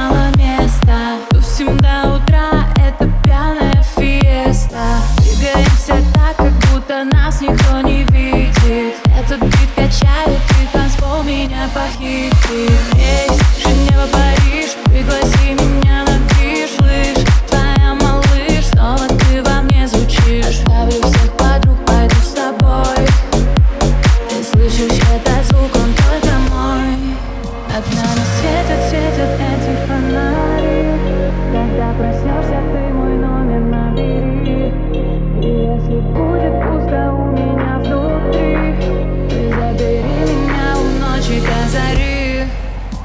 мало места Тусим до утра.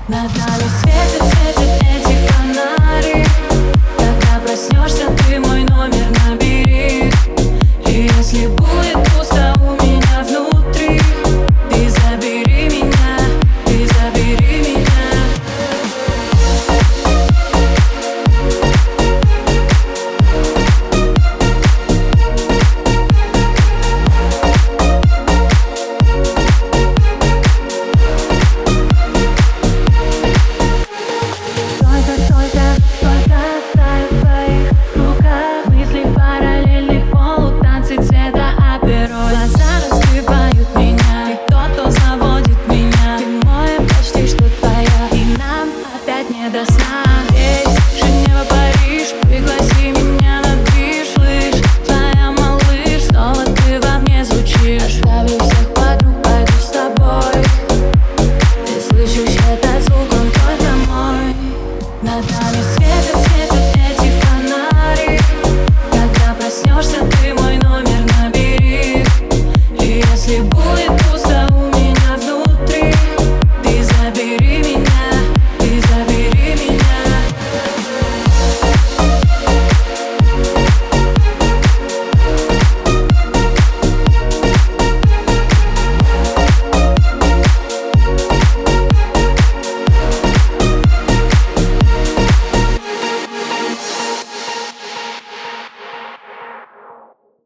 Над нами светят, Над нами светят, светят эти фонари. Когда проснешься, ты мой номер набери. И если будет пусто